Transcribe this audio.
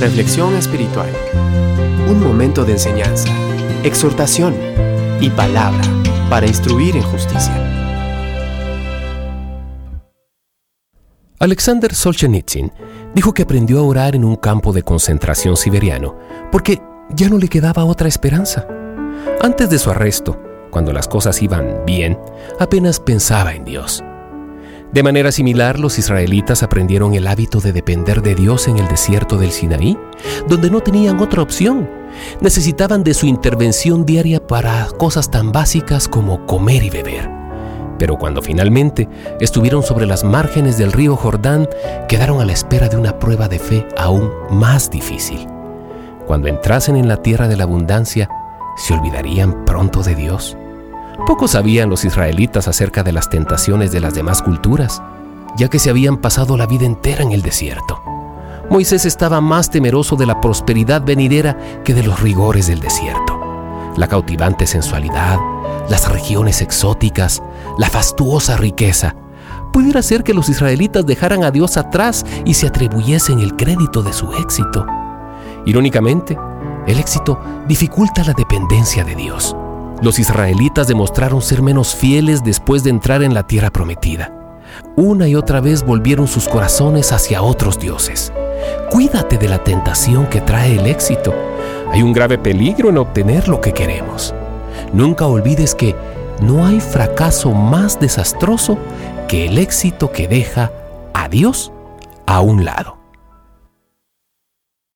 Reflexión espiritual. Un momento de enseñanza, exhortación y palabra para instruir en justicia. Alexander Solzhenitsyn dijo que aprendió a orar en un campo de concentración siberiano porque ya no le quedaba otra esperanza. Antes de su arresto, cuando las cosas iban bien, apenas pensaba en Dios. De manera similar, los israelitas aprendieron el hábito de depender de Dios en el desierto del Sinaí, donde no tenían otra opción. Necesitaban de su intervención diaria para cosas tan básicas como comer y beber. Pero cuando finalmente estuvieron sobre las márgenes del río Jordán, quedaron a la espera de una prueba de fe aún más difícil. Cuando entrasen en la tierra de la abundancia, ¿se olvidarían pronto de Dios? Poco sabían los israelitas acerca de las tentaciones de las demás culturas, ya que se habían pasado la vida entera en el desierto. Moisés estaba más temeroso de la prosperidad venidera que de los rigores del desierto. La cautivante sensualidad, las regiones exóticas, la fastuosa riqueza. Pudiera ser que los israelitas dejaran a Dios atrás y se atribuyesen el crédito de su éxito. Irónicamente, el éxito dificulta la dependencia de Dios. Los israelitas demostraron ser menos fieles después de entrar en la tierra prometida. Una y otra vez volvieron sus corazones hacia otros dioses. Cuídate de la tentación que trae el éxito. Hay un grave peligro en obtener lo que queremos. Nunca olvides que no hay fracaso más desastroso que el éxito que deja a Dios a un lado.